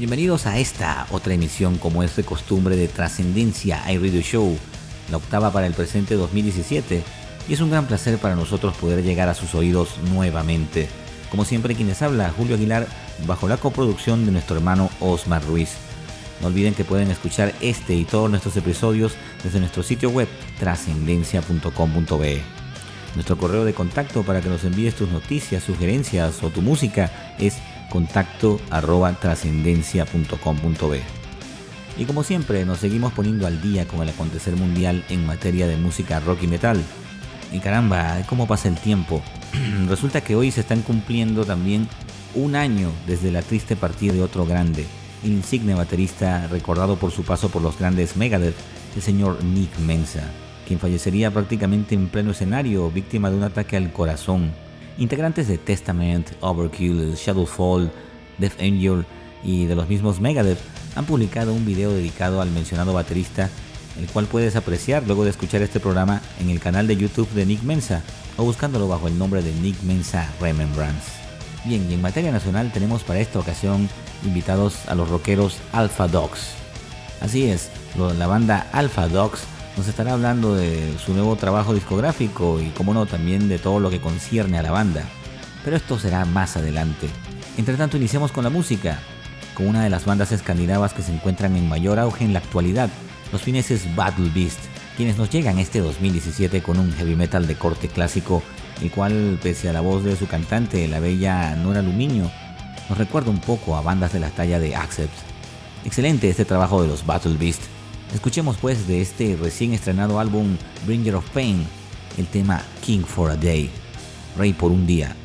Bienvenidos a esta otra emisión como es de costumbre de Trascendencia iRadio Show, la octava para el presente 2017, y es un gran placer para nosotros poder llegar a sus oídos nuevamente. Como siempre quienes habla, Julio Aguilar, bajo la coproducción de nuestro hermano Osmar Ruiz. No olviden que pueden escuchar este y todos nuestros episodios desde nuestro sitio web trascendencia.com.be. Nuestro correo de contacto para que nos envíes tus noticias, sugerencias o tu música es contacto arroba trascendencia.com.be. Y como siempre, nos seguimos poniendo al día con el acontecer mundial en materia de música rock y metal. Y caramba, ¿cómo pasa el tiempo? Resulta que hoy se están cumpliendo también un año desde la triste partida de otro grande, insigne baterista recordado por su paso por los grandes Megadeth, el señor Nick Mensa, quien fallecería prácticamente en pleno escenario, víctima de un ataque al corazón Integrantes de Testament, Overkill, Shadowfall, Death Angel y de los mismos Megadeth han publicado un video dedicado al mencionado baterista, el cual puedes apreciar luego de escuchar este programa en el canal de YouTube de Nick Mensa o buscándolo bajo el nombre de Nick Mensa Remembrance. Bien, y en materia nacional tenemos para esta ocasión invitados a los rockeros Alpha Dogs. Así es, la banda Alpha Dogs nos estará hablando de su nuevo trabajo discográfico y, como no, también de todo lo que concierne a la banda. Pero esto será más adelante. Entre tanto, iniciamos con la música, con una de las bandas escandinavas que se encuentran en mayor auge en la actualidad, los fineses Battle Beast, quienes nos llegan este 2017 con un heavy metal de corte clásico, el cual, pese a la voz de su cantante, la bella Nora Aluminio, nos recuerda un poco a bandas de la talla de Accept. Excelente este trabajo de los Battle Beast Escuchemos pues de este recién estrenado álbum Bringer of Pain el tema King for a Day, Rey por un día.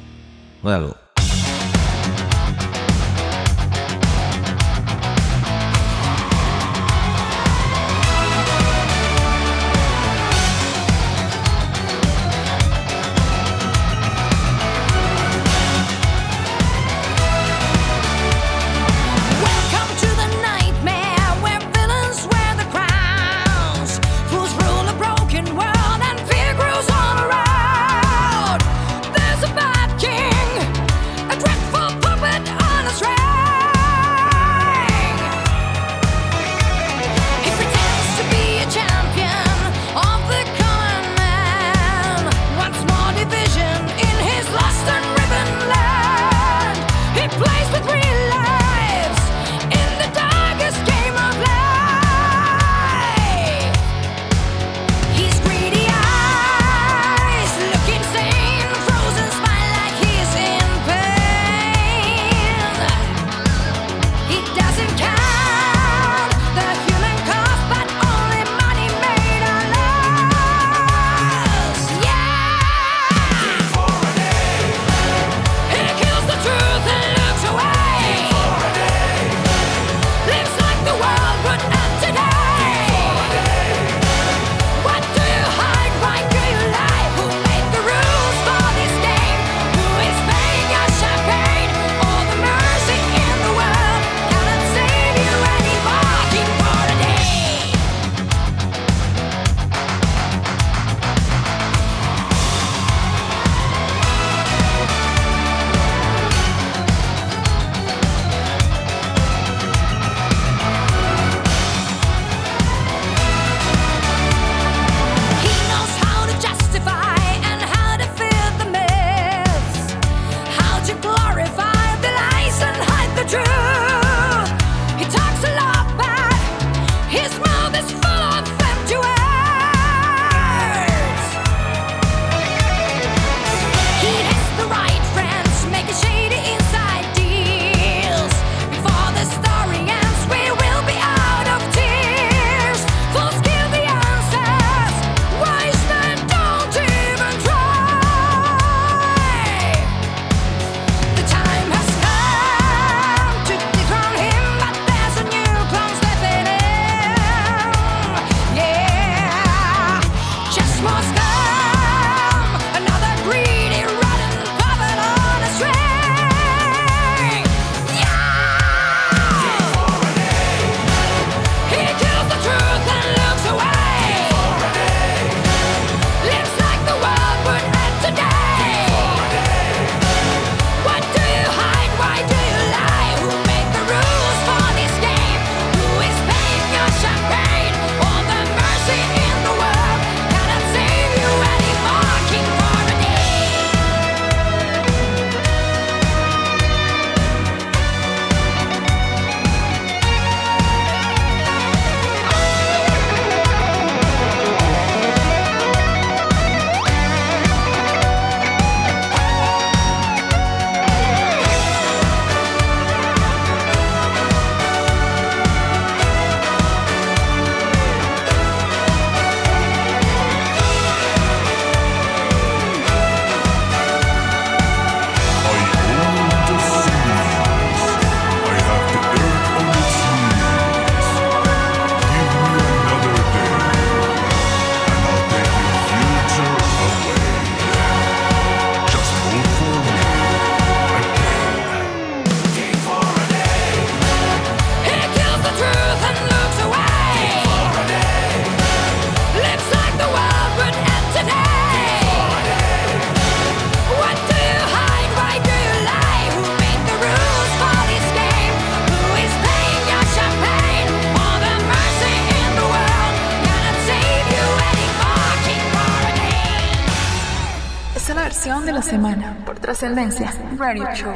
Semana por Trascendencia Radio Show.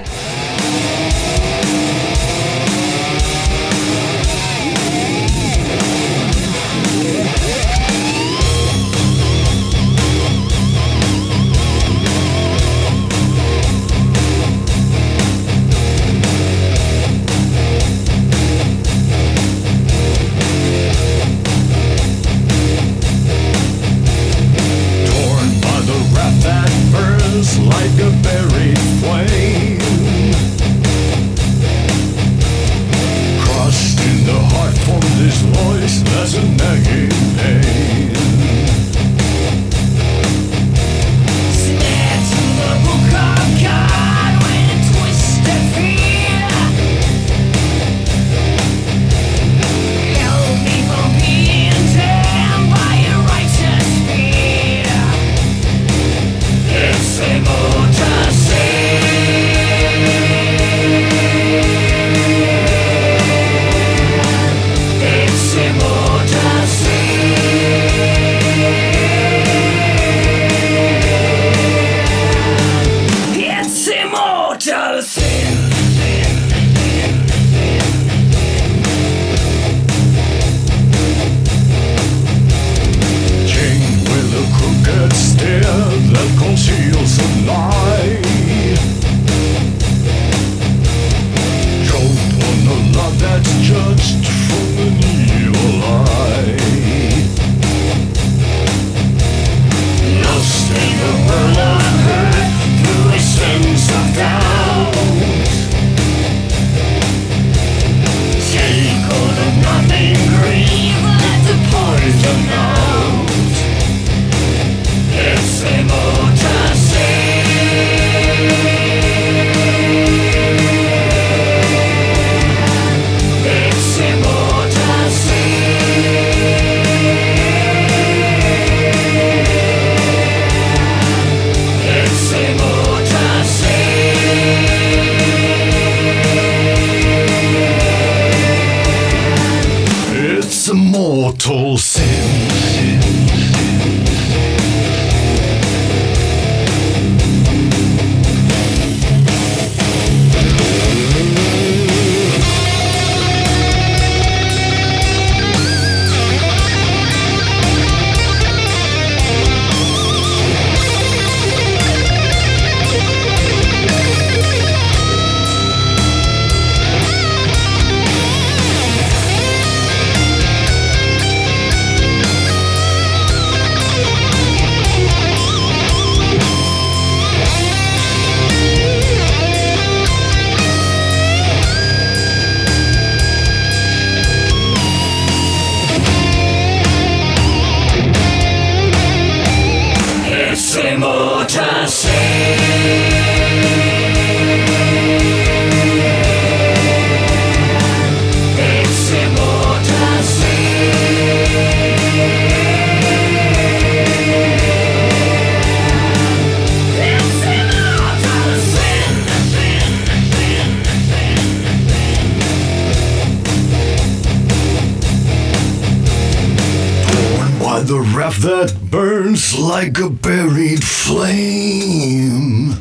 Like a buried flame.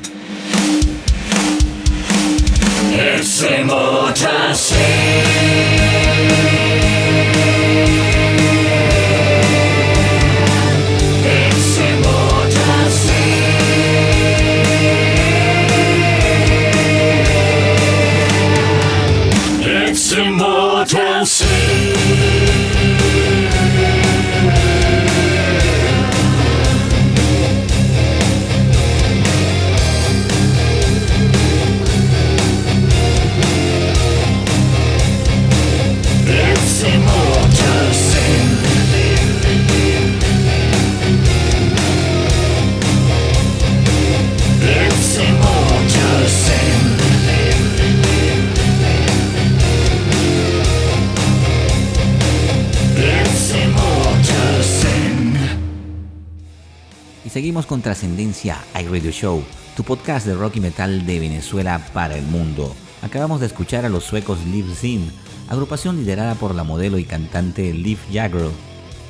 It's Seguimos con Trascendencia iRadio Show, tu podcast de rock y metal de Venezuela para el mundo. Acabamos de escuchar a los suecos Live Zin, agrupación liderada por la modelo y cantante Liv Jagger,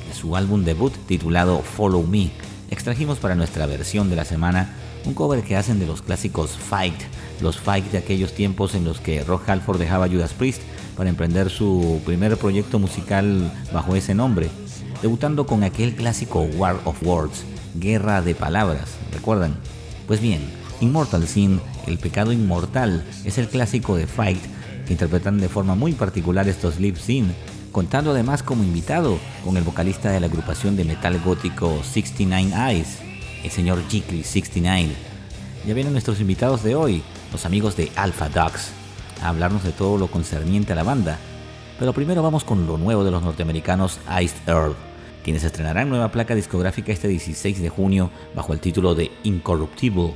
de su álbum debut titulado Follow Me. Extrajimos para nuestra versión de la semana un cover que hacen de los clásicos Fight, los Fight de aquellos tiempos en los que Rock Halford dejaba Judas Priest para emprender su primer proyecto musical bajo ese nombre, debutando con aquel clásico War of Words, Guerra de Palabras, ¿recuerdan? Pues bien, Immortal Sin, El pecado inmortal, es el clásico de Fight que interpretan de forma muy particular estos Live Sin, contando además como invitado con el vocalista de la agrupación de metal gótico 69 Eyes, el señor Jiggly 69. Ya vienen nuestros invitados de hoy, los amigos de Alpha Dogs, a hablarnos de todo lo concerniente a la banda. Pero primero vamos con lo nuevo de los norteamericanos Iced Earth, quienes estrenarán nueva placa discográfica este 16 de junio bajo el título de Incorruptible,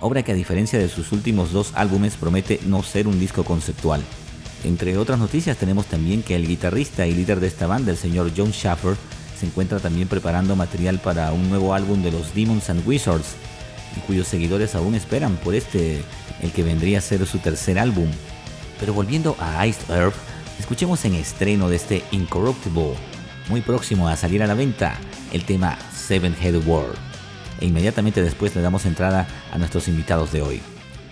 obra que a diferencia de sus últimos dos álbumes promete no ser un disco conceptual. Entre otras noticias tenemos también que el guitarrista y líder de esta banda, el señor John Schaffer, se encuentra también preparando material para un nuevo álbum de los Demons and Wizards, cuyos seguidores aún esperan por este, el que vendría a ser su tercer álbum. Pero volviendo a Iced Earth, escuchemos en estreno de este Incorruptible, muy próximo a salir a la venta, el tema Seven Headed World. E inmediatamente después le damos entrada a nuestros invitados de hoy.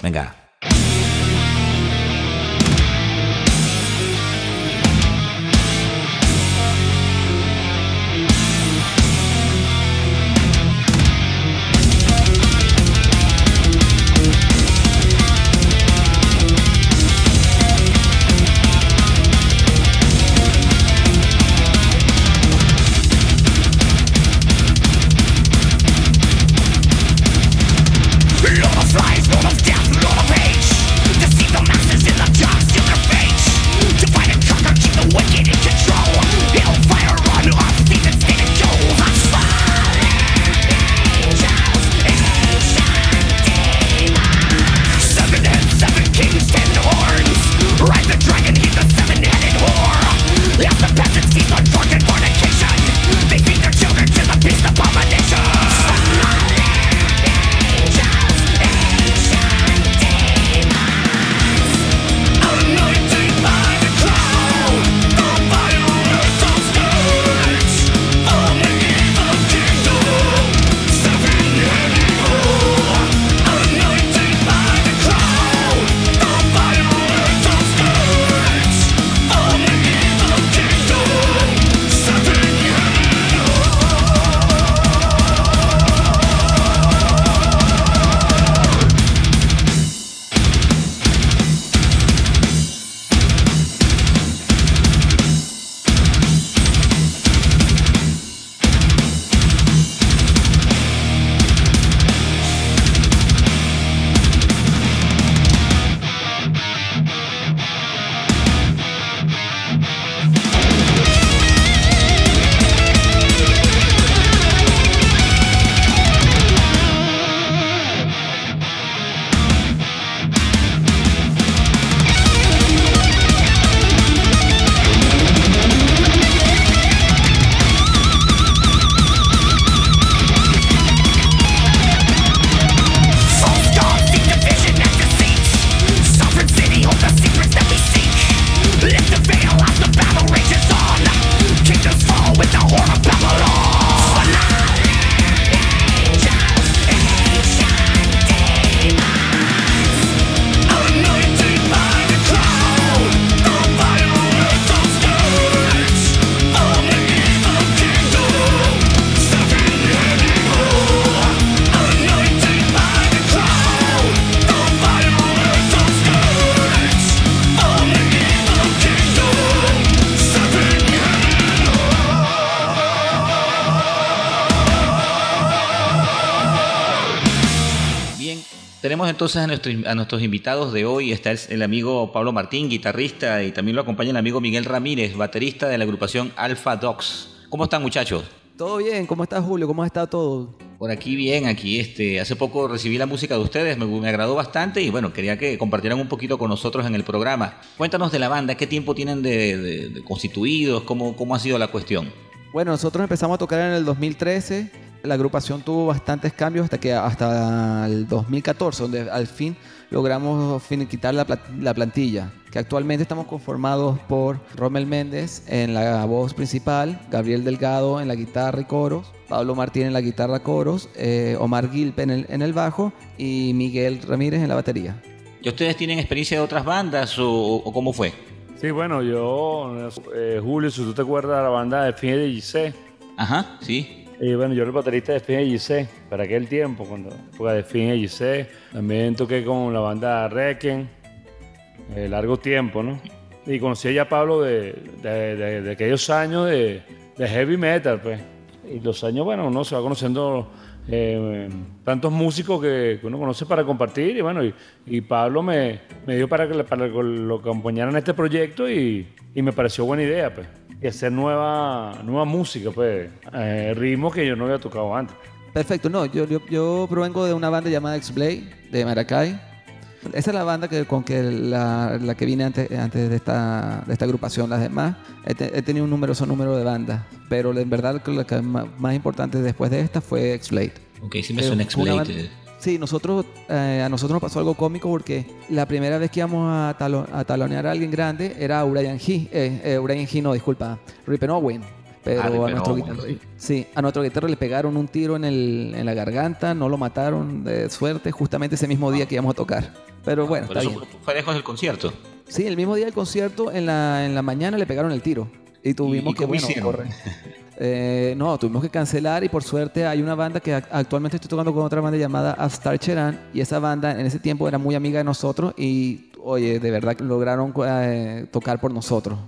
Venga. Entonces a, nuestros invitados de hoy. Está el, amigo Pablo Martín, guitarrista, y también lo acompaña el amigo Miguel Ramírez, baterista de la agrupación Alpha Dogs. ¿Cómo están muchachos? Todo bien, ¿cómo estás Julio? ¿Cómo está todo? Por aquí bien, aquí este, hace poco recibí la música de ustedes, me, agradó bastante y bueno, quería que compartieran un poquito con nosotros en el programa. Cuéntanos de la banda, ¿qué tiempo tienen de, constituidos? ¿Cómo, ¿Cómo ha sido la cuestión? Bueno, nosotros empezamos a tocar en el 2013 la agrupación tuvo bastantes cambios hasta que hasta el 2014, donde al fin logramos finiquitar la, la plantilla, que actualmente estamos conformados por Rommel Méndez en la voz principal, Gabriel Delgado en la guitarra y coros, Pablo Martín en la guitarra coros, eh, Omar Gilpe en el, en el bajo y Miguel Ramírez en la batería. ¿Y ustedes tienen experiencia de otras bandas o, o cómo fue? Sí, bueno, yo, eh, Julio, si tú te acuerdas de la banda de Fin de Gise, Ajá, sí. Y bueno, yo era el baterista de de Gise para aquel tiempo, cuando época de de Gise. También toqué con la banda Requiem, eh, largo tiempo, ¿no? Y conocí ya a Pablo de, de- aquellos años de, heavy metal, pues. Y los años, bueno, uno se va conociendo eh, tantos músicos que, uno conoce para compartir. Y bueno, y, Pablo me, me dio para que, para que lo acompañaran en este proyecto y, y me pareció buena idea, pues. Y hacer nueva, nueva música, pues. Eh, ritmos que yo no había tocado antes. Perfecto, no, yo, yo, yo provengo de una banda llamada X-Blade de Maracay. Esa es la banda que, con que la, la que vine antes, antes de, esta, de esta agrupación. Las demás, he, te- he tenido un numeroso número de bandas, pero en verdad la que más importante después de esta fue X-Blade. Ok, sí me suena X-Blade. Sí, nosotros, eh, a nosotros nos pasó algo cómico porque la primera vez que íbamos a, talo- a talonear a alguien grande era Uriah Heep, eh, eh, Uriah Heep, no, disculpa, Ripen Owen. Pero Ah, a nuestro Owen, guitarra, sí. a nuestro guitarra le pegaron un tiro en, el, en la garganta, no lo mataron de suerte, justamente ese mismo día que íbamos a tocar. Pero bueno, está eso bien. fue, lejos del concierto. Sí, el mismo día del concierto, en la, en la mañana le pegaron el tiro. Y tuvimos ¿Y que, bueno, correr. Eh, no, tuvimos que cancelar y por suerte hay una banda que ac- actualmente estoy tocando con otra banda llamada Astar Cheran y esa banda en ese tiempo era muy amiga de nosotros y, oye, de verdad que lograron eh, tocar por nosotros.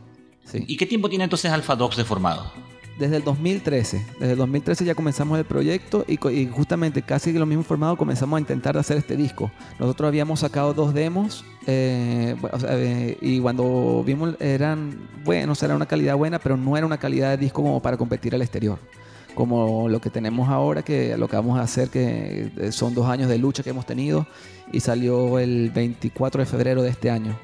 Sí. ¿Y qué tiempo tiene entonces Alpha Dogs de formado? Desde el 2013. Desde el 2013 ya comenzamos el proyecto y justamente casi lo mismo formado comenzamos a intentar hacer este disco. Nosotros habíamos sacado dos demos eh, o sea, eh, y cuando vimos eran buenos, era una calidad buena, pero no era una calidad de disco como para competir al exterior. Como lo que tenemos ahora, que lo que vamos a hacer, que eh, son dos años de lucha que hemos tenido y salió el 24 de febrero de este año.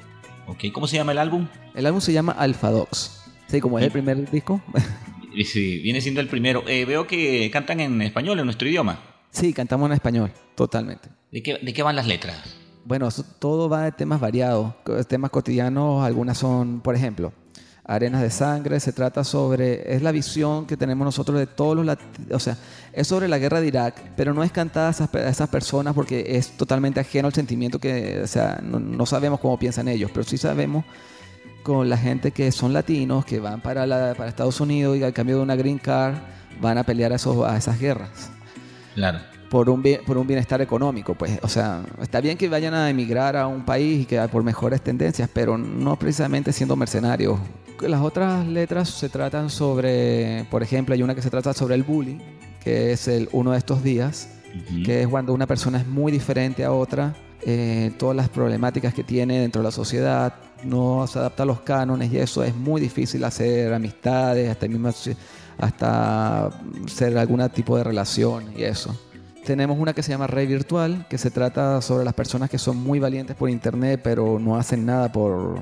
Ok, ¿cómo se llama el álbum? El álbum se llama Alpha Dogs. Sí, como es el primer disco. Sí, viene siendo el primero. Eh, veo que cantan en español, en nuestro idioma. sí, cantamos en español, totalmente. ¿De qué, de qué van las letras? Bueno, todo va de temas variados, temas cotidianos, algunas son, por ejemplo, Arenas de Sangre, se trata sobre, es la visión que tenemos nosotros de todos los, o sea, es sobre la guerra de Irak, pero no es cantada a esas, personas porque es totalmente ajeno al sentimiento que, o sea, no, no sabemos cómo piensan ellos, pero sí sabemos con la gente que son latinos, que van para, la- para Estados Unidos y al cambio de una green card van a pelear a, esos, a esas guerras Claro. Por un, bien- por un bienestar económico. Pues, o sea, está bien que vayan a emigrar a un país y que por mejores tendencias, pero no precisamente siendo mercenarios. Las otras letras se tratan sobre, por ejemplo, hay una que se trata sobre el bullying, que es el uno de estos días, que es cuando una persona es muy diferente a otra, eh, todas las problemáticas que tiene dentro de la sociedad, no se adapta a los cánones y eso es muy difícil hacer amistades, hasta mismo hasta ser algún tipo de relación y eso. Tenemos una que se llama Rey Virtual, que se trata sobre las personas que son muy valientes por internet, pero no hacen nada por,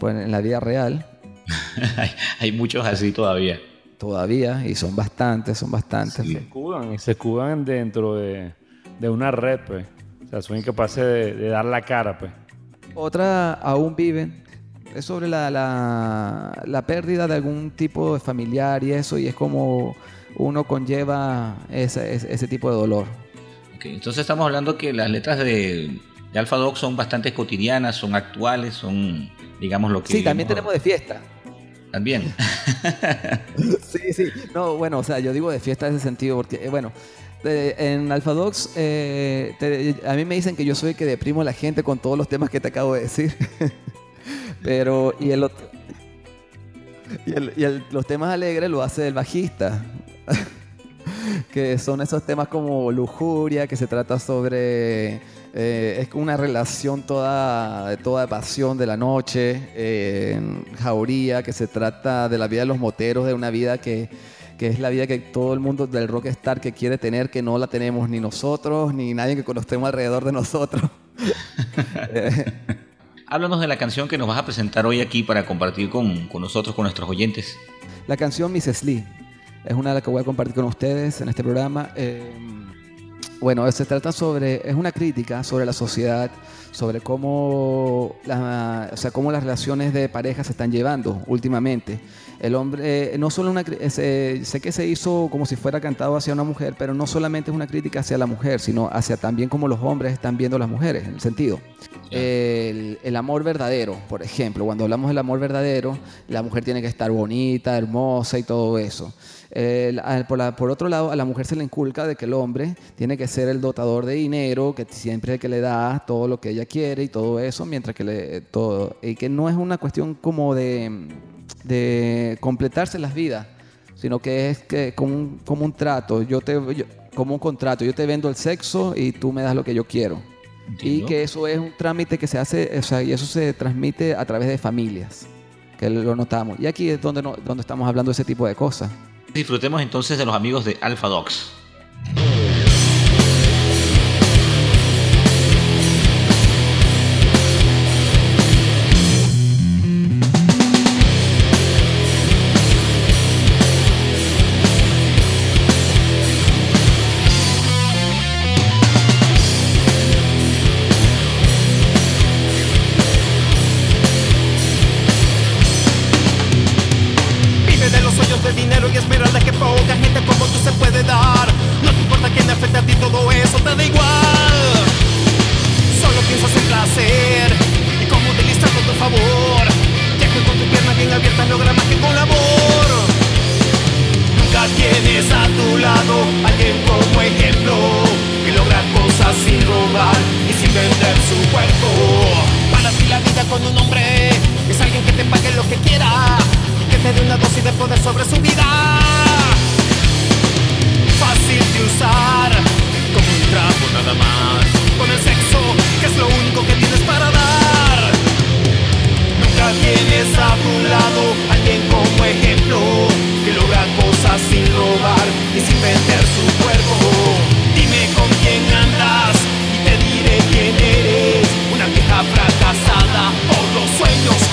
por en la vida real hay, hay muchos así todavía. todavía, y son bastantes, son bastantes. Sí. Se escudan y se escudan dentro de, de una red, pues. O sea, son incapaces de, de dar la cara, pues. Otra, aún viven, es sobre la, la, la pérdida de algún tipo de familiar y eso, y es como uno conlleva ese, ese, ese tipo de dolor. Entonces estamos hablando que las letras de, de Alpha Dog son bastante cotidianas, son actuales, son, digamos, lo que... Sí, también tenemos de fiesta. También. Sí, sí. No, bueno, o sea, yo digo de fiesta en ese sentido, porque, eh, bueno, de- en Alphadox, eh, te- a mí me dicen que yo soy el que deprimo a la gente con todos los temas que te acabo de decir. Pero, y el otro. Y, el- y el- los temas alegres lo hace el bajista. que son esos temas como lujuria, que se trata sobre. eh, es una relación toda, toda de pasión de la noche. eh, jauría, que se trata de la vida de los moteros, de una vida que, que es la vida que todo el mundo del rockstar que quiere tener, que no la tenemos ni nosotros, ni nadie que conocemos alrededor de nosotros. Háblanos de la canción que nos vas a presentar hoy aquí para compartir con, con nosotros, con nuestros oyentes. La canción Mrs. Lee es una de las que voy a compartir con ustedes en este programa. Eh, Bueno, se trata sobre, es una crítica sobre la sociedad, sobre cómo, la- o sea, cómo las relaciones de pareja se están llevando últimamente. El hombre, eh, no solo una, se- sé que se hizo como si fuera cantado hacia una mujer, pero no solamente es una crítica hacia la mujer, sino hacia también cómo los hombres están viendo a las mujeres, en el sentido. El, el amor verdadero, por ejemplo, cuando hablamos del amor verdadero, la mujer tiene que estar bonita, hermosa y todo eso. Al- por, la- por otro lado, a la mujer se le inculca de que el hombre tiene que ser el dotador de dinero, que siempre es el que le da todo lo que ella quiere y todo eso, mientras que le, todo, y que no es una cuestión como de, de completarse las vidas, sino que es que como un, como un trato, yo te, yo- como un contrato, yo te vendo el sexo y tú me das lo que yo quiero. Y que eso es un trámite que se hace, o sea, y eso se transmite a través de familias, que lo notamos. Y aquí es donde, no- donde estamos hablando de ese tipo de cosas. Disfrutemos entonces de los amigos de Alpha Dogs. Dinero y esmeralda logra más con labor. Nunca tienes a tu lado alguien como ejemplo que logra cosas sin robar y sin vender su cuerpo. Para ti la vida con un hombre es alguien que te pague lo que quiera y que te dé una dosis de poder sobre su vida. Fácil de usar como un trapo nada más. Con el sexo que es lo único que tienes para dar. Tienes a tu lado alguien como ejemplo que logra cosas sin robar y sin vender su cuerpo. Dime con quién andas y te diré quién eres. Una vieja fracasada por los sueños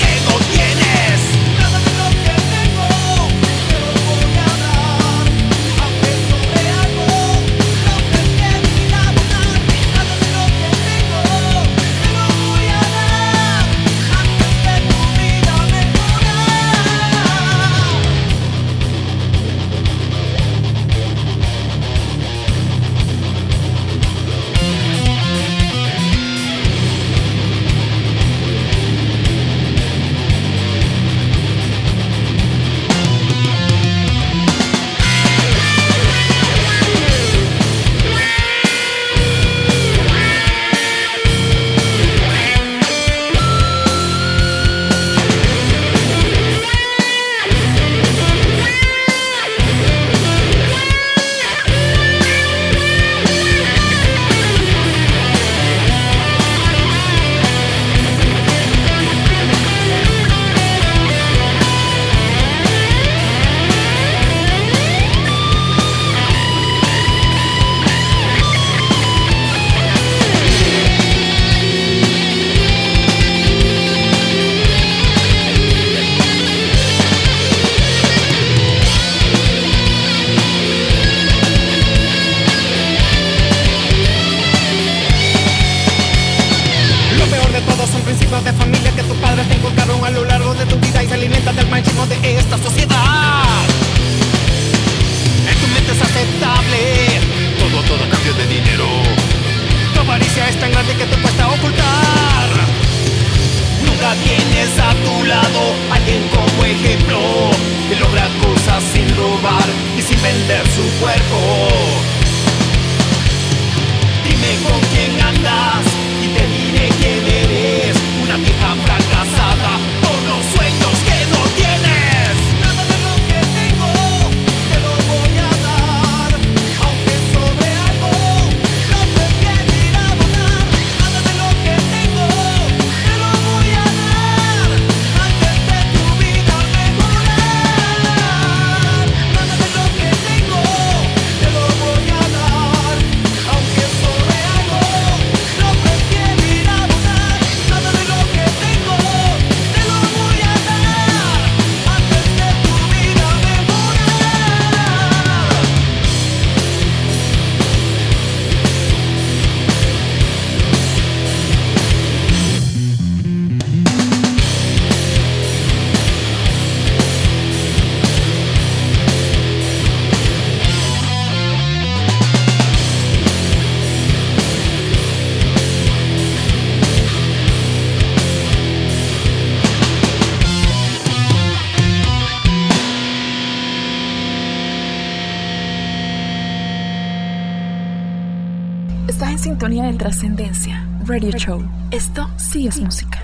sintonía de Trascendencia, Radio Show. Esto sí es música.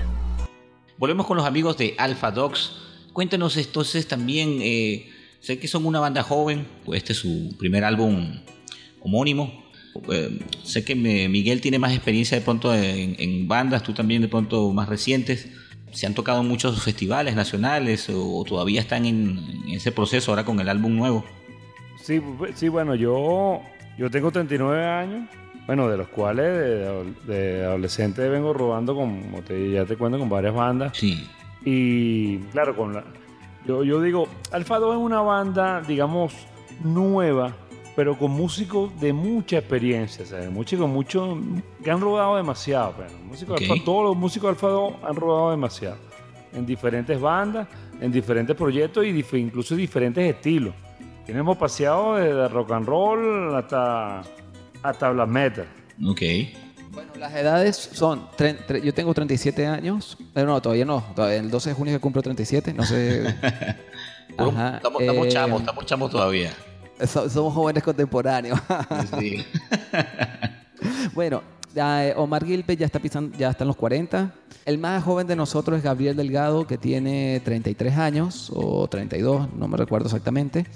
Volvemos con los amigos de Alpha Dogs. Cuéntanos entonces también, eh, sé que son una banda joven, pues este es su primer álbum homónimo. Eh, sé que me- Miguel tiene más experiencia de pronto en, en bandas, tú también de pronto más recientes. ¿Se han tocado en muchos festivales nacionales o, todavía están en, en ese proceso ahora con el álbum nuevo? Sí, sí, bueno, yo, yo tengo 39 años, bueno, de los cuales de, de adolescente vengo robando, como te, ya te cuento, con varias bandas. Sí. Y claro, con la, yo, yo digo, Alfa 2 es una banda, digamos, nueva, pero con músicos de mucha experiencia, ¿sabes? Músicos mucho, que han rodado demasiado. Pero, músicos de Ok. Alfa- todos los músicos de Alfa 2 han rodado demasiado. En diferentes bandas, en diferentes proyectos y dif- incluso diferentes estilos. Tenemos paseado desde rock and roll hasta, hasta black metal. Ok. Bueno, las edades son, tre- tre- yo tengo 37 años, pero no, todavía no, todavía el 12 de junio que cumplo 37, no sé. Ajá, estamos, estamos eh, chamos, estamos chamos todavía. so- somos jóvenes contemporáneos. Sí. bueno, eh, Omar Gilbert ya está pisando, ya está en los 40. El más joven de nosotros es Gabriel Delgado, que tiene 33 años o 32, no me recuerdo exactamente.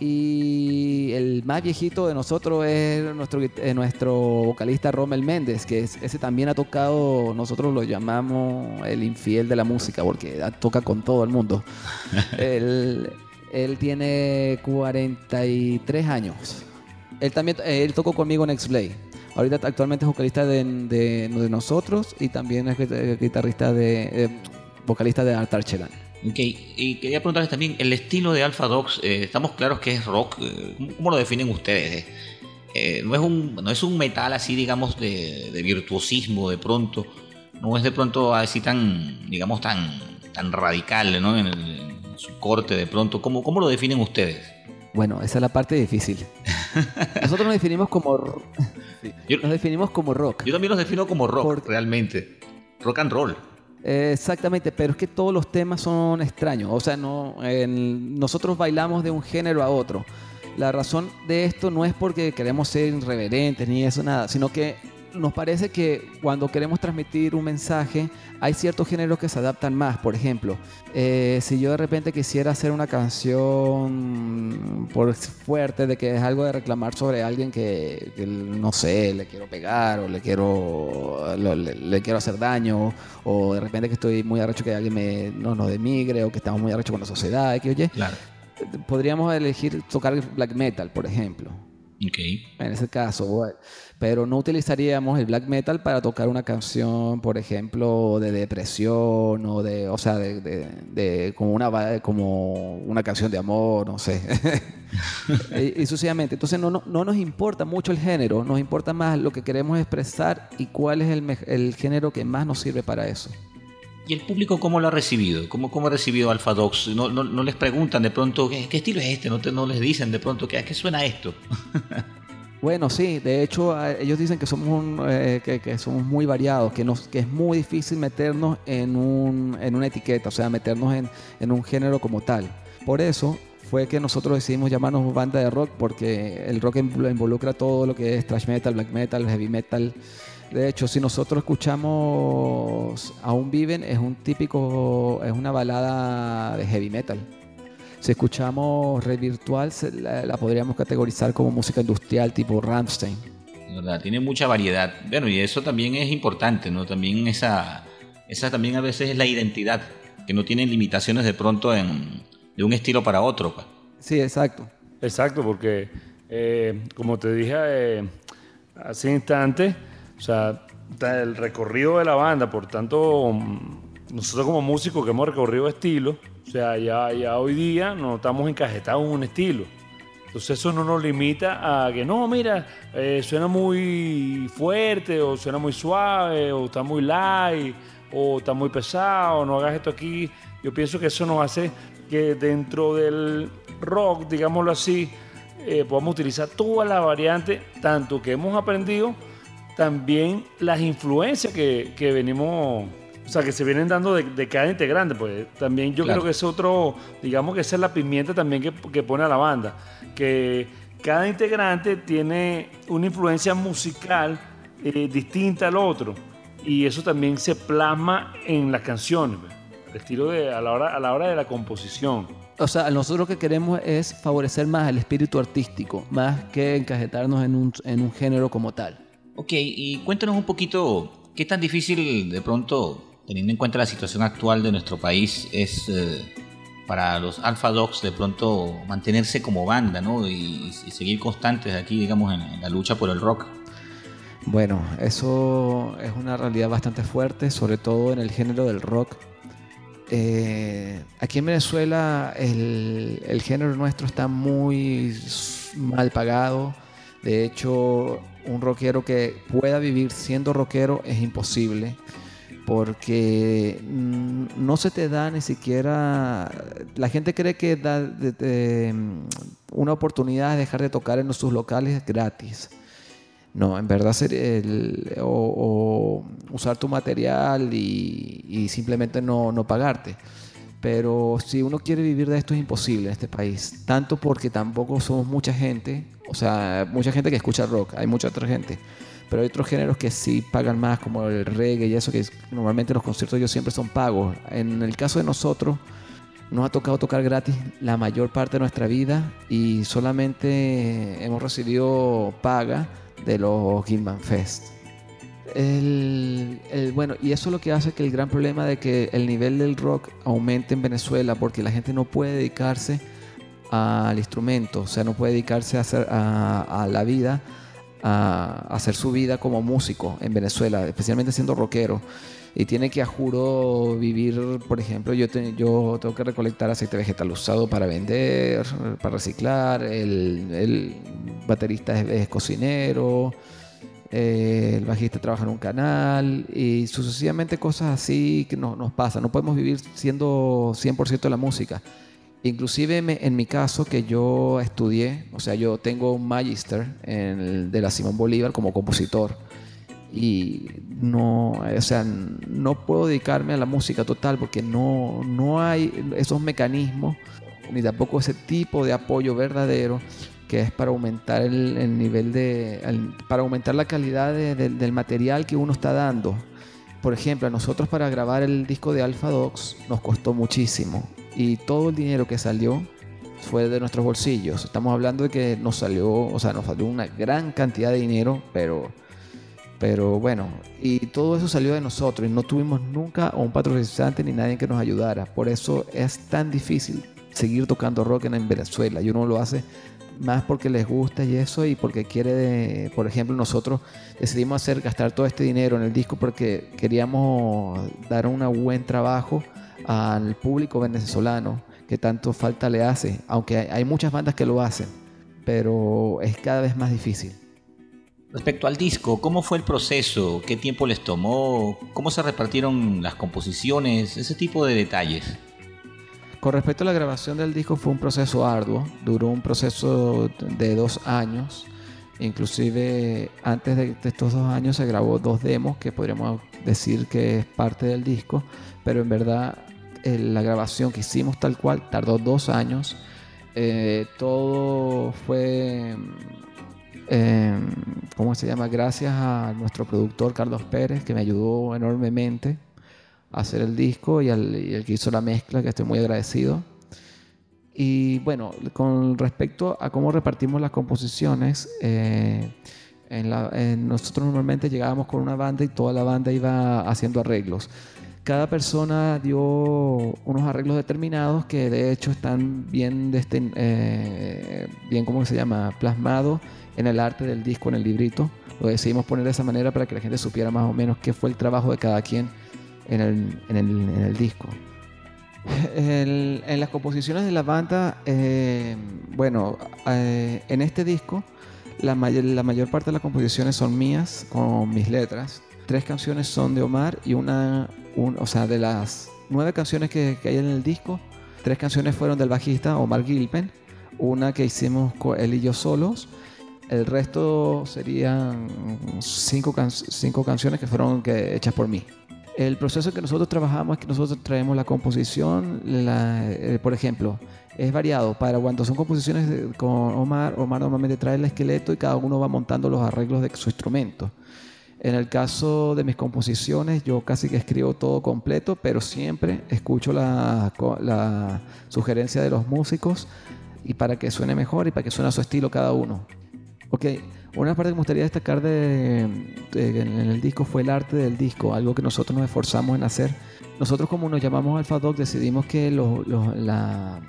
Y el más viejito de nosotros es nuestro, eh, nuestro vocalista Rommel Méndez, que es- ese también ha tocado, nosotros lo llamamos el infiel de la música, porque toca con todo el mundo. él, él tiene 43 años. Él también él tocó conmigo en X-Blade. Ahorita actualmente es vocalista de, de- de nosotros y también es guita- guitarrista de, eh, vocalista de Art Archelan. Ok, y quería preguntarles también, el estilo de Alpha Dogs, eh, estamos claros que es rock, eh, ¿cómo, lo definen ustedes? Eh, no, es un, no es un metal así, digamos, de, de virtuosismo de pronto, no es de pronto así tan, digamos, tan, tan radical, ¿no? En, el- en su corte de pronto, ¿cómo, cómo lo definen ustedes? Bueno, esa es la parte difícil. Nosotros nos definimos como ro- Yo, nos definimos como rock. yo también los defino como rock, Por- realmente, rock and roll. Eh, exactamente, pero es que todos los temas son extraños. O sea, no, en- nosotros bailamos de un género a otro. La razón de esto no es porque queremos ser irreverentes ni eso, nada, sino que nos parece que cuando queremos transmitir un mensaje, hay ciertos géneros que se adaptan más. Por ejemplo, eh, si yo de repente quisiera hacer una canción por fuerte de que es algo de reclamar sobre alguien que, que, no sé, le quiero pegar o le quiero, lo- le, le quiero hacer daño, o de repente que estoy muy arrecho que alguien me, no nos demigre, o que estamos muy arrecho con la sociedad, que oye, Claro. podríamos elegir tocar black metal, por ejemplo. Ok. En ese caso, bueno, pero no utilizaríamos el black metal para tocar una canción, por ejemplo, de depresión o de, o sea, de, de- de- como una como una canción de amor, no sé, y, y sucesivamente. Entonces no, no, no nos importa mucho el género, nos importa más lo que queremos expresar y cuál es el, el género que más nos sirve para eso. ¿Y el público cómo lo ha recibido? ¿Cómo, cómo ha recibido Alpha Dogs? No, no, no les preguntan de pronto, ¿qué, qué estilo es este? No, te- no les dicen de pronto, ¿qué, ¿a qué suena esto? Bueno, sí, de hecho ellos dicen que somos, eh, que, somos muy variados, que, nos, que es muy difícil meternos en, un, en una etiqueta, o sea, meternos en, en un género como tal. Por eso fue que nosotros decidimos llamarnos banda de rock, porque el rock invol- involucra todo lo que es thrash metal, black metal, heavy metal. De hecho, si nosotros escuchamos Aún Viven, es un típico, es una balada de heavy metal. Si escuchamos Red Virtual, se- la, la podríamos categorizar como música industrial tipo Rammstein. Tiene mucha variedad. Bueno, y eso también es importante, ¿no? También esa, esa también a veces es la identidad, que no tienen limitaciones de pronto en, de un estilo para otro. pues. Sí, exacto. Exacto, porque eh, como te dije eh, hace instante, o sea, el recorrido de la banda, por tanto, mm, nosotros como músicos que hemos recorrido estilos, o sea, ya, ya hoy día no estamos encajetados en un estilo. Entonces eso no nos limita a que no, mira, eh, suena muy fuerte o suena muy suave o está muy light o está muy pesado, no hagas esto aquí. Yo pienso que eso nos hace que dentro del rock, digámoslo así, eh, podamos utilizar toda la variante, tanto que hemos aprendido, también las influencias que, que venimos, sea, que se vienen dando de, de cada integrante. Pues también yo Claro. creo que es otro, digamos que esa es la pimienta también que, que pone a la banda, que cada integrante tiene una influencia musical eh, distinta al otro. Y eso también se plasma en las canciones, pues. el estilo de, a, la hora, a la hora de la composición. O sea, nosotros lo que queremos es favorecer más el espíritu artístico, más que encajetarnos en un, en un género como tal. Ok, y cuéntanos un poquito, ¿qué tan difícil de pronto, teniendo en cuenta la situación actual de nuestro país, es eh, para los Alpha Dogs de pronto mantenerse como banda, ¿no? Y, seguir constantes aquí, digamos, en, la lucha por el rock. Bueno, eso es una realidad bastante fuerte, sobre todo en el género del rock. Eh, aquí en Venezuela el, el género nuestro está muy mal pagado. De hecho, un rockero que pueda vivir siendo rockero es imposible porque mm, no se te da ni siquiera... La gente cree que da, de- de, mm, una oportunidad es dejar de tocar en sus locales gratis. No, en verdad ser o usar tu material y, y simplemente no, no pagarte. Pero si uno quiere vivir de esto es imposible en este país. Tanto porque tampoco somos mucha gente. O sea, mucha gente que escucha rock. Hay mucha otra gente. Pero hay otros géneros que sí pagan más, como el reggae y eso, que normalmente los conciertos ellos siempre son pagos. En el caso de nosotros, nos ha tocado tocar gratis la mayor parte de nuestra vida y solamente hemos recibido paga de los Gilman Fest. El, el- bueno, y eso es lo que hace que el gran problema de que el nivel del rock aumente en Venezuela porque la gente no puede dedicarse al instrumento, o sea, no puede dedicarse a, hacer, a, a la vida, a, hacer su vida como músico en Venezuela, especialmente siendo rockero. Y tiene que, a juro, vivir, por ejemplo, yo, te- yo tengo que recolectar aceite vegetal usado para vender, para reciclar, el, el baterista es, es cocinero, eh, el bajista trabaja en un canal y sucesivamente cosas así que no- nos pasan. No podemos vivir siendo 100% de la música. Inclusive en mi caso que yo estudié, o sea, yo tengo un magister de la Simón Bolívar como compositor y no, o sea, no puedo dedicarme a la música total porque no, no hay esos mecanismos ni tampoco ese tipo de apoyo verdadero que es para aumentar el, el nivel de, para aumentar la calidad de- de- del material que uno está dando. Por ejemplo, a nosotros para grabar el disco de Alpha Dogs nos costó muchísimo y todo el dinero que salió fue de nuestros bolsillos. Estamos hablando de que nos salió, o sea, nos salió una gran cantidad de dinero, pero pero bueno, y todo eso salió de nosotros y no tuvimos nunca un patrocinante ni nadie que nos ayudara. Por eso es tan difícil seguir tocando rock en, en Venezuela. Y uno lo hace más porque les gusta y eso y porque quiere, por ejemplo, nosotros decidimos hacer gastar todo este dinero en el disco porque queríamos dar un buen trabajo al público venezolano que tanto falta le hace, aunque hay, muchas bandas que lo hacen, pero es cada vez más difícil. Respecto al disco, ¿cómo fue el proceso? ¿Qué tiempo les tomó? ¿Cómo se repartieron las composiciones? Ese tipo de detalles. Con respecto a la grabación del disco fue un proceso arduo, duró un proceso de dos años, inclusive antes de estos dos años se grabó dos demos que podríamos decir que es parte del disco, pero en verdad la grabación que hicimos tal cual tardó dos años, Eh, todo fue, eh, ¿cómo se llama? Gracias a nuestro productor Carlos Pérez que me ayudó enormemente a hacer el disco y al, al que hizo la mezcla, que estoy muy agradecido. Y bueno, con respecto a cómo repartimos las composiciones, eh, en- nosotros normalmente llegábamos con una banda y toda la banda iba haciendo arreglos. Cada persona dio unos arreglos determinados que de hecho están bien, eh, bien ¿cómo se llama? Plasmados en el arte del disco, en el librito. Lo decidimos poner de esa manera para que la gente supiera más o menos qué fue el trabajo de cada quien en el, en el, en el disco. En las composiciones de la banda, eh, bueno, eh, en este disco la, may- la mayor parte de las composiciones son mías con mis letras. Tres canciones son de Omar y una, un- o sea, de las nueve canciones que, que hay en el disco, tres canciones fueron del bajista Omar Gilpen, una que hicimos él y yo solos. El resto serían cinco, can- cinco canciones que fueron que- hechas por mí. El proceso que nosotros trabajamos es que nosotros traemos la composición, eh, por ejemplo, es variado. Para cuando son composiciones con Omar, Omar normalmente trae el esqueleto y cada uno va montando los arreglos de su instrumento. En el caso de mis composiciones, yo casi que escribo todo completo, pero siempre escucho la, la sugerencia de los músicos y para que suene mejor y para que suene a su estilo cada uno. Ok, una parte que me gustaría destacar de, en el disco fue el arte del disco, algo que nosotros nos esforzamos en hacer. Nosotros como nos llamamos Alpha Dog decidimos que la,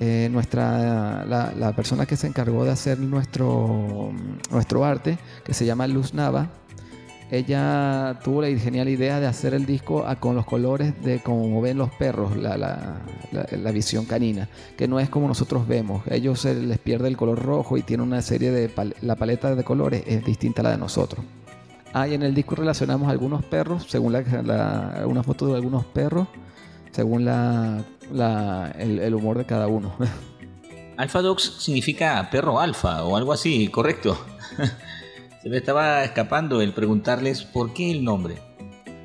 eh, nuestra, la, la persona que se encargó de hacer nuestro, nuestro arte, que se llama Luz Nava, ella tuvo la genial idea de hacer el disco con los colores de como ven los perros, la, visión canina, que no es como nosotros vemos. A ellos les pierde el color rojo y tiene una serie de... la paleta de colores es distinta a la de nosotros. Ah, y en el disco relacionamos algunos perros, según la, una foto de algunos perros, según el, el humor de cada uno. Alpha Dogs significa perro alfa o algo así, correcto. Se me estaba escapando el preguntarles por qué el nombre.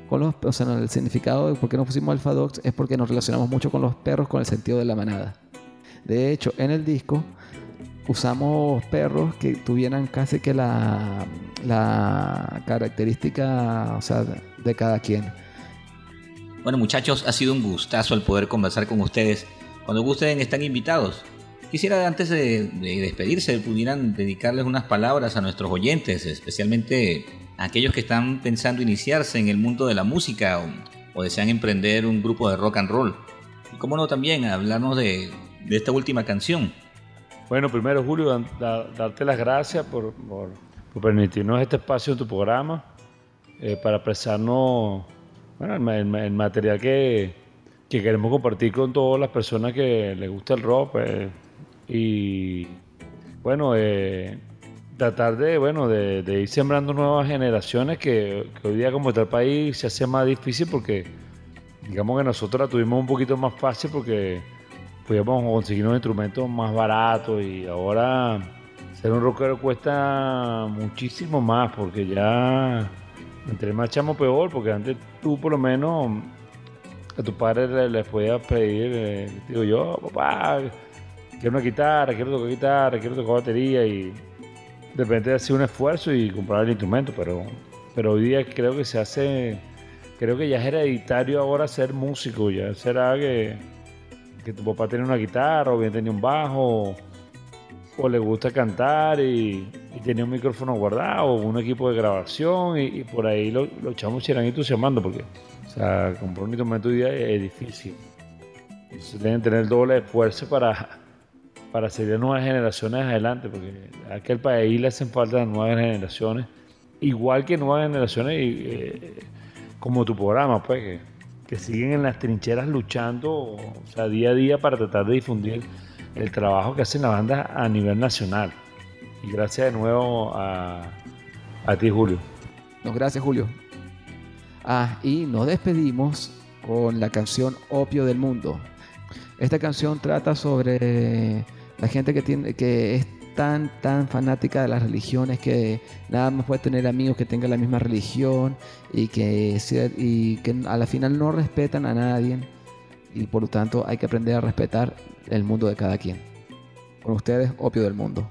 con los, o sea, el significado de por qué nos pusimos Alpha Dogs es porque nos relacionamos mucho con los perros con el sentido de la manada. De hecho, en el disco usamos perros que tuvieran casi que la, la característica o sea, de cada quien. Bueno muchachos, ha sido un gustazo el poder conversar con ustedes. Cuando gusten están invitados. Quisiera antes de, de despedirse, pudieran dedicarles unas palabras a nuestros oyentes, especialmente a aquellos que están pensando iniciarse en el mundo de la música o, o desean emprender un grupo de rock and roll. Y cómo no también hablarnos de, de esta última canción. Bueno, primero, Julio, da- darte las gracias por, por- por permitirnos este espacio en tu programa eh, para expresarnos bueno, el, el material que, que queremos compartir con todas las personas que les gusta el rock. pues, y bueno, eh, tratar de, bueno, de, ir sembrando nuevas generaciones que, que hoy día como está el país se hace más difícil porque digamos que nosotros la tuvimos un poquito más fácil porque podíamos conseguir unos instrumentos más baratos y ahora ser un rockero cuesta muchísimo más porque ya entre más chamo peor porque antes tú por lo menos a tu padre le, le podías pedir, eh, digo yo, papá, quiero una guitarra, quiero tocar guitarra, quiero tocar batería y de repente hacía un esfuerzo y comprar el instrumento, pero, pero hoy día creo que se hace, creo que ya es hereditario ahora ser músico, ya será que, que tu papá tiene una guitarra o bien tenía un bajo o le gusta cantar y, y tenía un micrófono guardado o un equipo de grabación y, por ahí lo- los chamos se irán entusiasmando porque o sea, comprar un instrumento hoy día es difícil. Entonces deben tener doble esfuerzo para, para seguir nuevas generaciones adelante, porque a aquel país le hacen falta nuevas generaciones, igual que nuevas generaciones eh, como tu programa, pues, que, siguen en las trincheras luchando, día a día para tratar de difundir el trabajo que hacen la banda a nivel nacional. Y gracias de nuevo a, a ti, Julio. No, gracias, Julio. Ah, y nos despedimos con la canción Opio del Mundo. Esta canción trata sobre la gente que, tiene, que es tan, tan fanática de las religiones que nada más puede tener amigos que tengan la misma religión y que, y que a la final no respetan a nadie y por lo tanto hay que aprender a respetar el mundo de cada quien. Con ustedes, Opio del Mundo.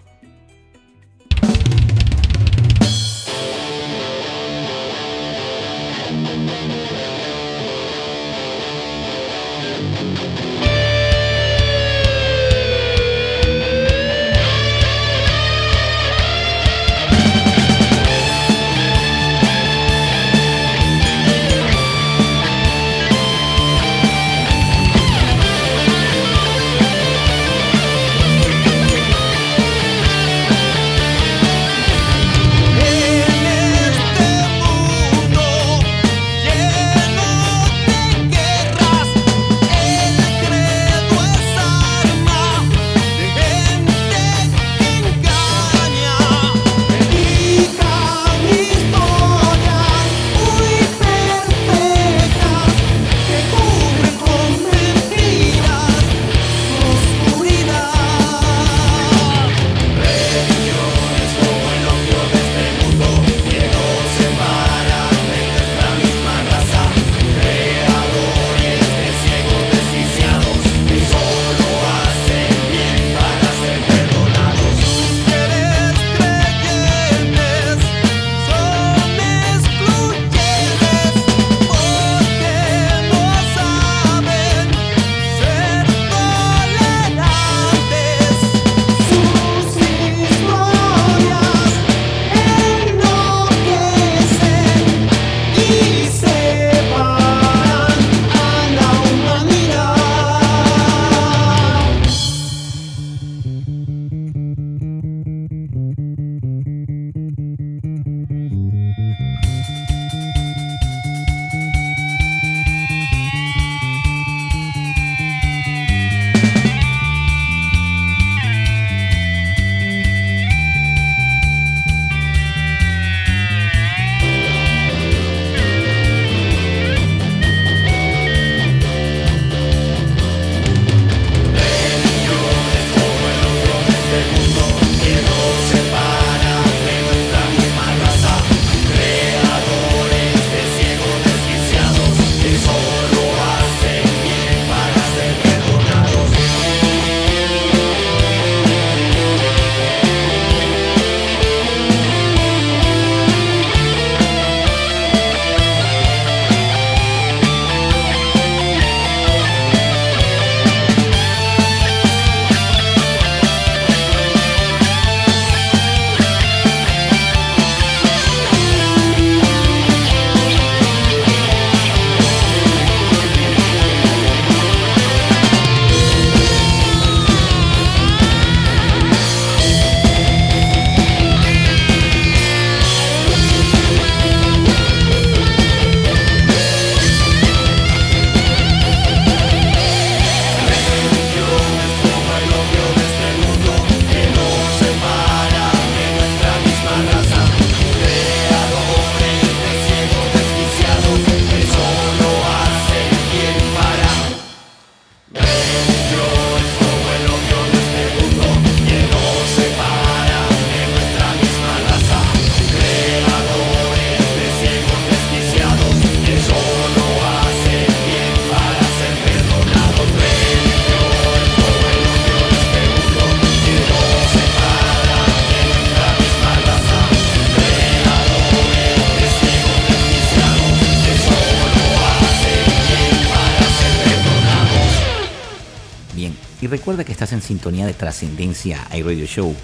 Sintonía de Trascendencia iRadio Show.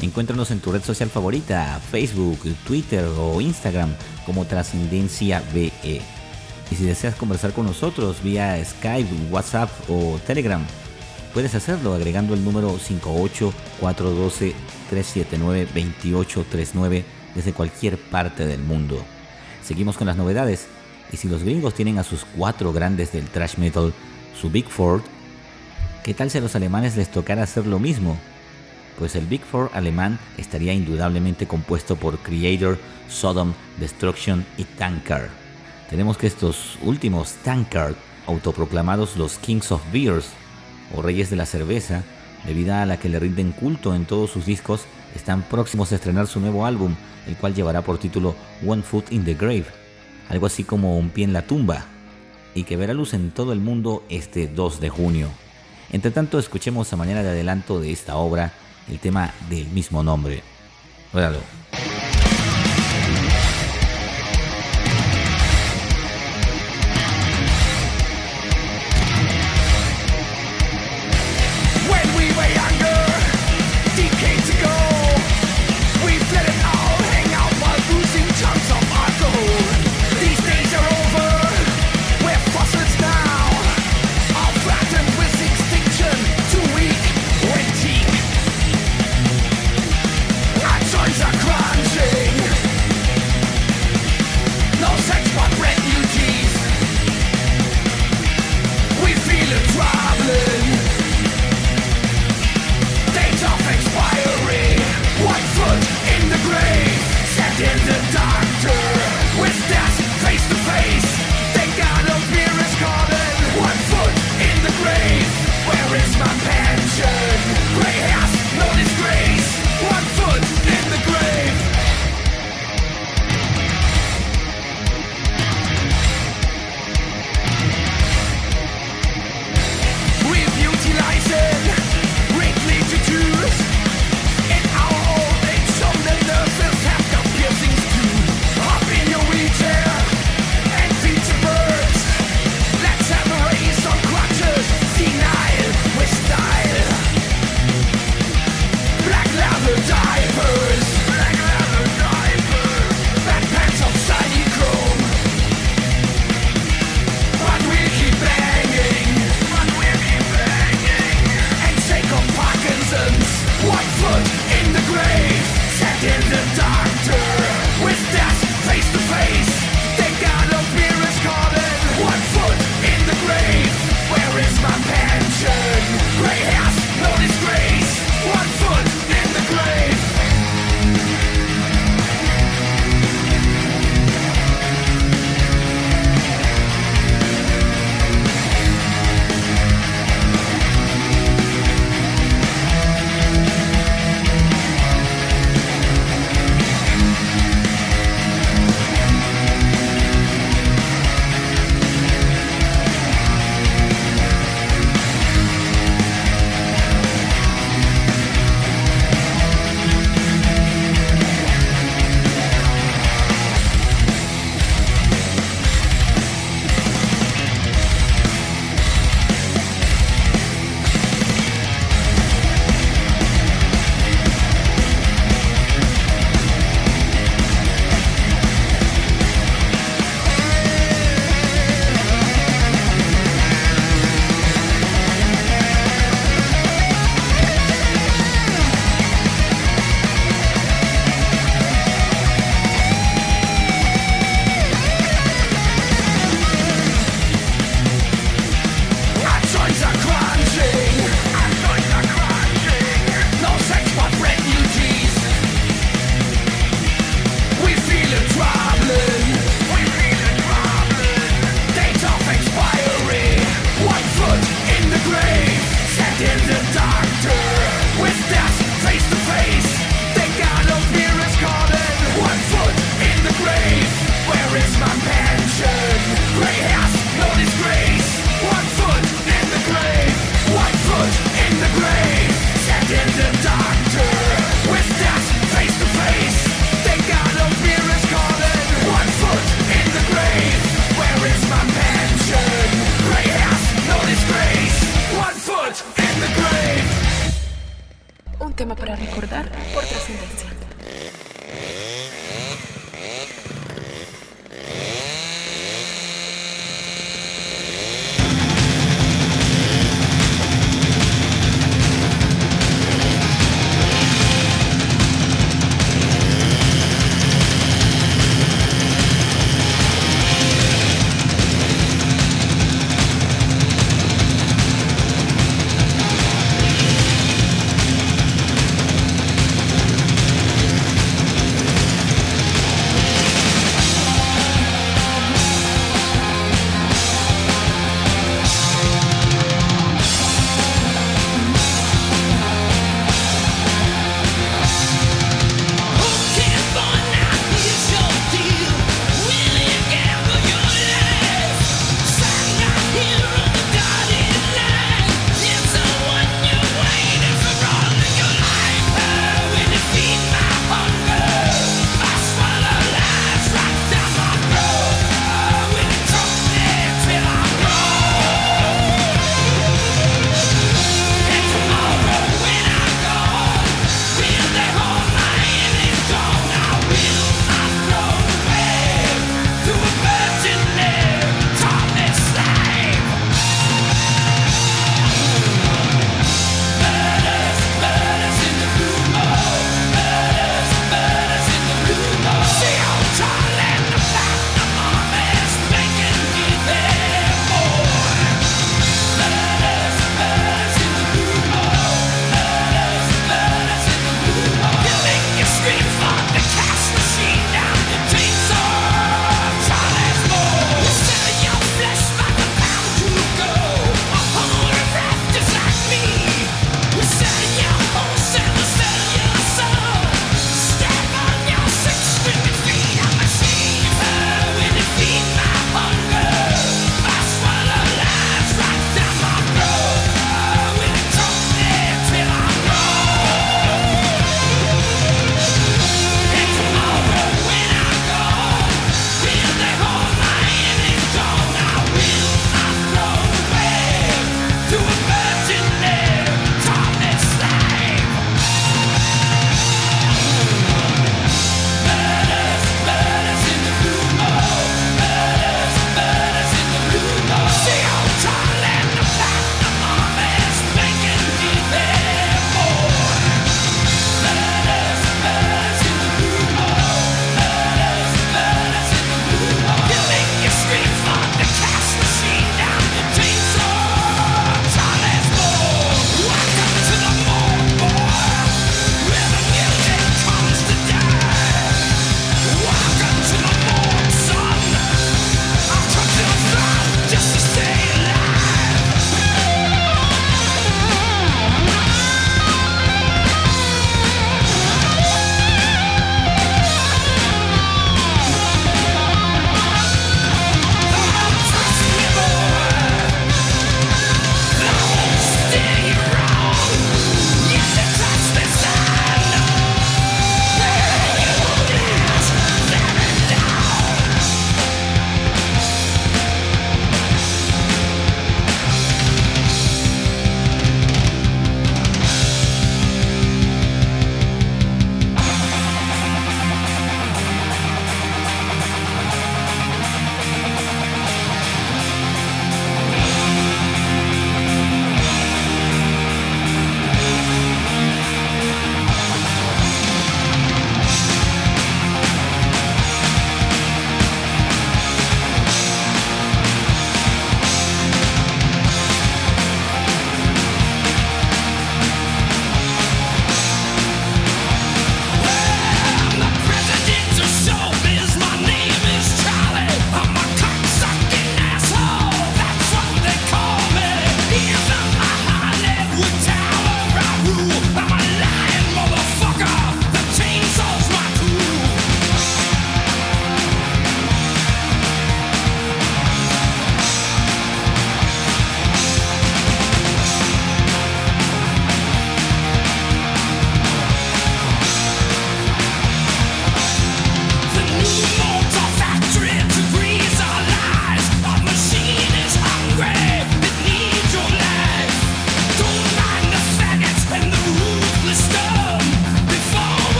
Encuéntranos en tu red social favorita, Facebook, Twitter o Instagram como Trascendencia BE. Y si deseas conversar con nosotros vía Skype, WhatsApp o Telegram, puedes hacerlo agregando el número 58412-379-2839 desde cualquier parte del mundo. Seguimos con las novedades. Y si los gringos tienen a sus cuatro grandes del thrash metal, su Big Four, ¿qué tal si a los alemanes les tocara hacer lo mismo? Pues el Big Four alemán estaría indudablemente compuesto por Creator, Sodom, Destruction y Tankard. Tenemos que estos últimos Tankard, autoproclamados los Kings of Beers, o Reyes de la Cerveza, debido a la que le rinden culto en todos sus discos, están próximos a estrenar su nuevo álbum, el cual llevará por título One Foot in the Grave, algo así como un pie en la tumba, y que verá luz en todo el mundo este 2 de junio. Entre tanto, escuchemos a manera de adelanto de esta obra el tema del mismo nombre. Óralo.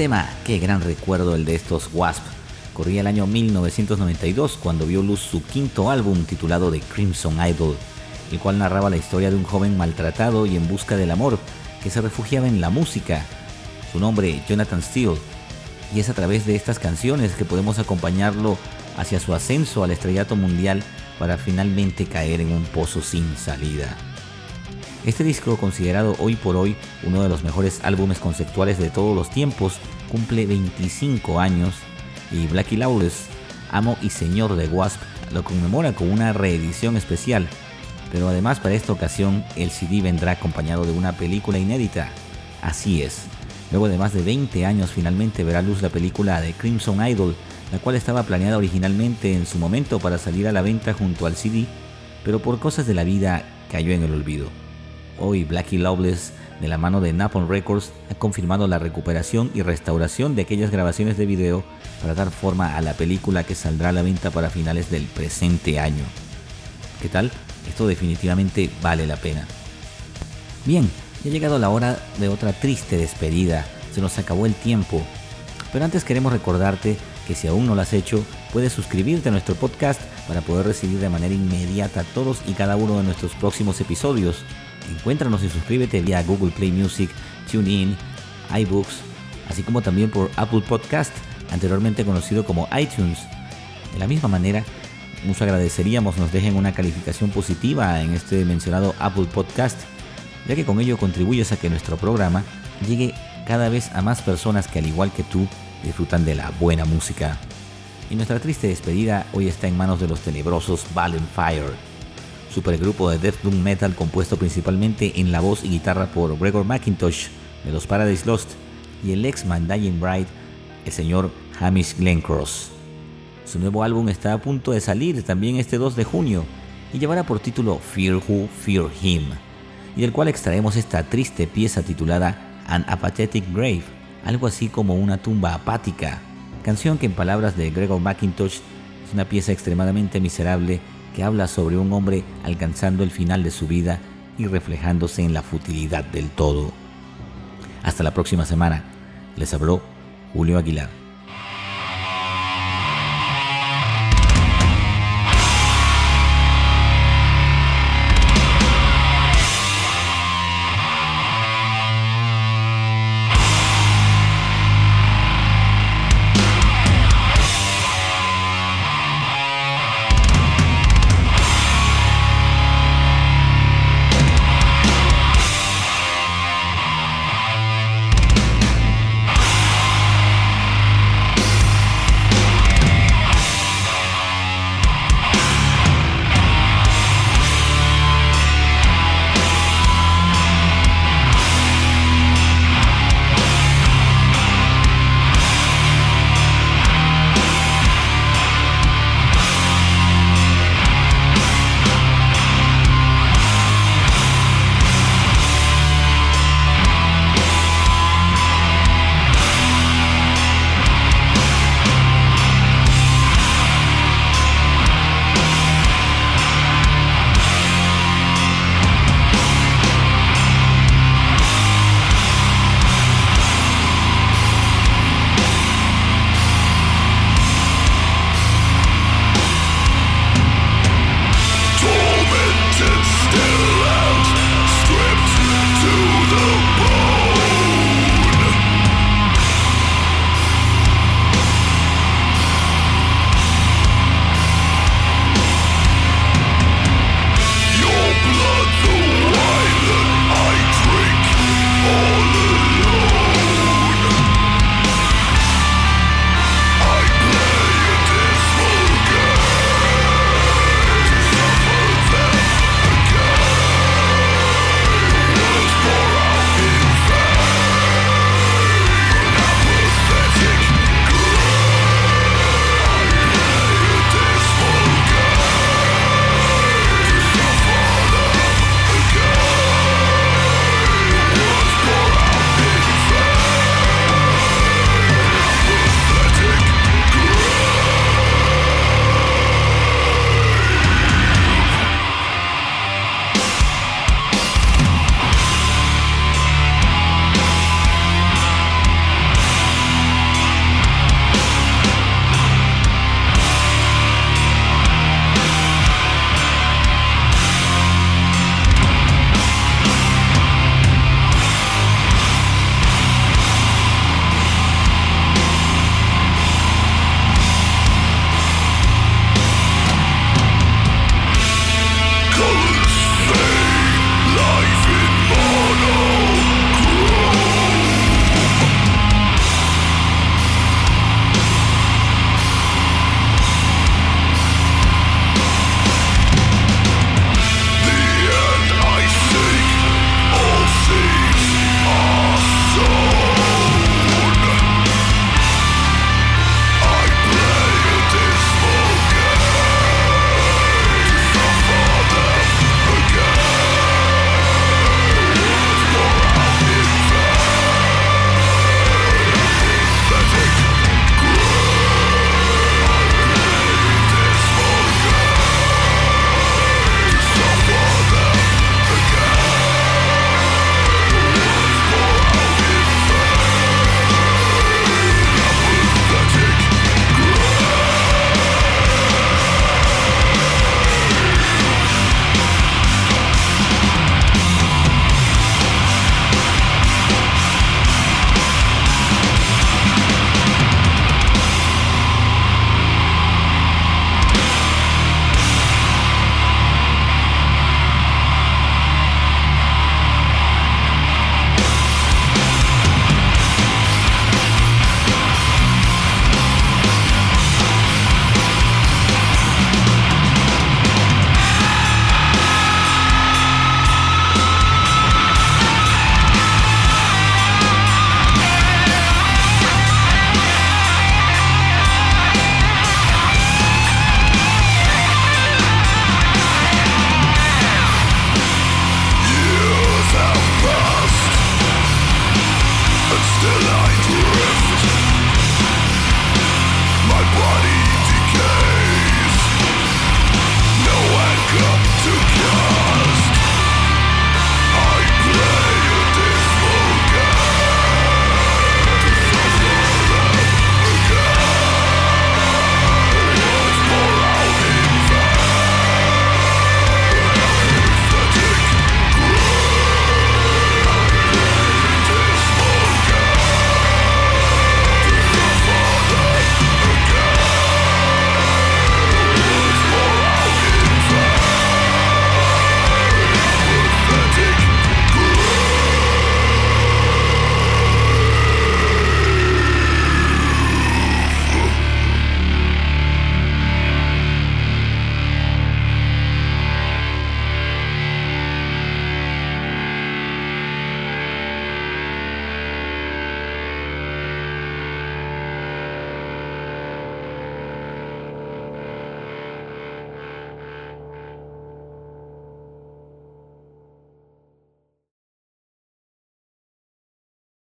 Tema, qué gran recuerdo el de estos Wasp. Corría el año 1992 cuando vio luz su quinto álbum titulado The Crimson Idol, el cual narraba la historia de un joven maltratado y en busca del amor que se refugiaba en la música. Su nombre, Jonathan Steele, y es a través de estas canciones que podemos acompañarlo hacia su ascenso al estrellato mundial para finalmente caer en un pozo sin salida. Este disco, considerado hoy por hoy uno de los mejores álbumes conceptuales de todos los tiempos, cumple 25 años y Blackie Lawless, amo y señor de Wasp, lo conmemora con una reedición especial. Pero además para esta ocasión el CD vendrá acompañado de una película inédita. Así es, luego de más de 20 años finalmente verá luz la película de Crimson Idol, la cual estaba planeada originalmente en su momento para salir a la venta junto al CD, pero por cosas de la vida cayó en el olvido. Hoy Blackie Loveless, de la mano de Napalm Records, ha confirmado la recuperación y restauración de aquellas grabaciones de video para dar forma a la película que saldrá a la venta para finales del presente año. ¿Qué tal? Esto definitivamente vale la pena. Bien, ya ha llegado la hora de otra triste despedida. Se nos acabó el tiempo. Pero antes queremos recordarte que si aún no lo has hecho, puedes suscribirte a nuestro podcast para poder recibir de manera inmediata todos y cada uno de nuestros próximos episodios. Encuéntranos y suscríbete vía Google Play Music, TuneIn, iBooks, así como también por Apple Podcast, anteriormente conocido como iTunes. De la misma manera, mucho agradeceríamos nos dejen una calificación positiva en este mencionado Apple Podcast, ya que con ello contribuyes a que nuestro programa llegue cada vez a más personas que al igual que tú disfrutan de la buena música. Y nuestra triste despedida hoy está en manos de los tenebrosos Valen Fire, supergrupo de death doom metal compuesto principalmente en la voz y guitarra por Gregor McIntosh de los Paradise Lost y el ex Dying Bride, el señor Hamish Glencross. Su nuevo álbum está a punto de salir también este 2 de junio y llevará por título Fear Who Fear Him, y del cual extraemos esta triste pieza titulada An Apathetic Grave, algo así como una tumba apática, canción que en palabras de Gregor McIntosh es una pieza extremadamente miserable habla sobre un hombre alcanzando el final de su vida y reflejándose en la futilidad del todo. Hasta la próxima semana. Les habló Julio Aguilar.